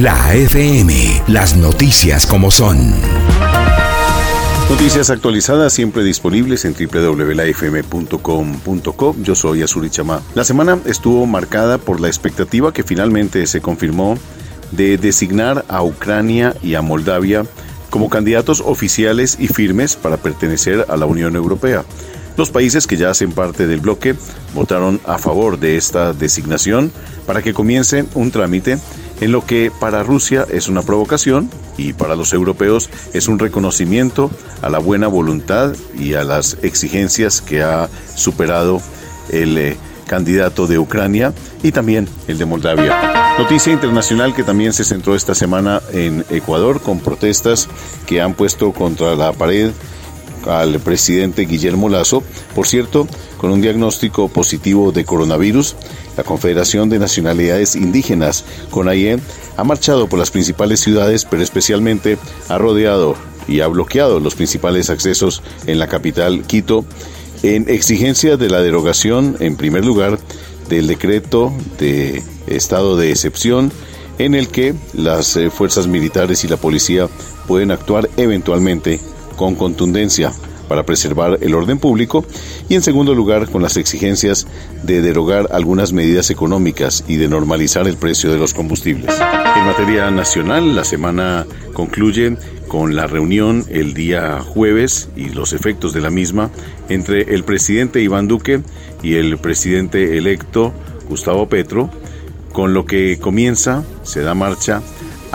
La FM, las noticias como son. Noticias actualizadas siempre disponibles en www.lafm.com.co. Yo soy Azuri Chamá. La semana estuvo marcada por la expectativa que finalmente se confirmó de designar a Ucrania y a Moldavia como candidatos oficiales y firmes para pertenecer a la Unión Europea. Los países que ya hacen parte del bloque votaron a favor de esta designación para que comience un trámite en lo que para Rusia es una provocación y para los europeos es un reconocimiento a la buena voluntad y a las exigencias que ha superado el eh, candidato de Ucrania y también el de Moldavia. Noticia internacional que también se centró esta semana en Ecuador con protestas que han puesto contra la pared al presidente Guillermo Lazo, por cierto, con un diagnóstico positivo de coronavirus. La Confederación de Nacionalidades Indígenas, CONAIE, ha marchado por las principales ciudades, pero especialmente ha rodeado y ha bloqueado los principales accesos en la capital, Quito, en exigencia de la derogación, en primer lugar, del decreto de estado de excepción en el que las eh, fuerzas militares y la policía pueden actuar eventualmente con contundencia para preservar el orden público y en segundo lugar con las exigencias de derogar algunas medidas económicas y de normalizar el precio de los combustibles. En materia nacional, la semana concluye con la reunión el día jueves y los efectos de la misma entre el presidente Iván Duque y el presidente electo Gustavo Petro, con lo que comienza, se da marcha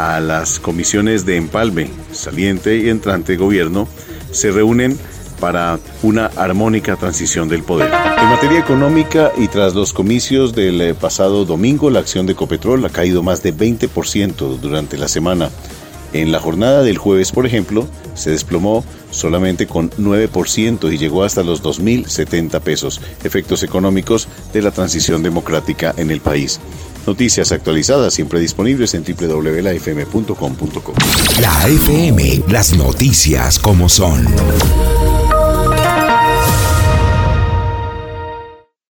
a las comisiones de empalme, saliente y entrante gobierno, se reúnen para una armónica transición del poder. En materia económica y tras los comicios del eh, pasado domingo, la acción de Copetrol ha caído más de 20% durante la semana. En la jornada del jueves, por ejemplo, se desplomó solamente con 9% y llegó hasta los 2.070 pesos, efectos económicos de la transición democrática en el país. Noticias actualizadas siempre disponibles en www.lafm.com.co. La FM, las noticias como son.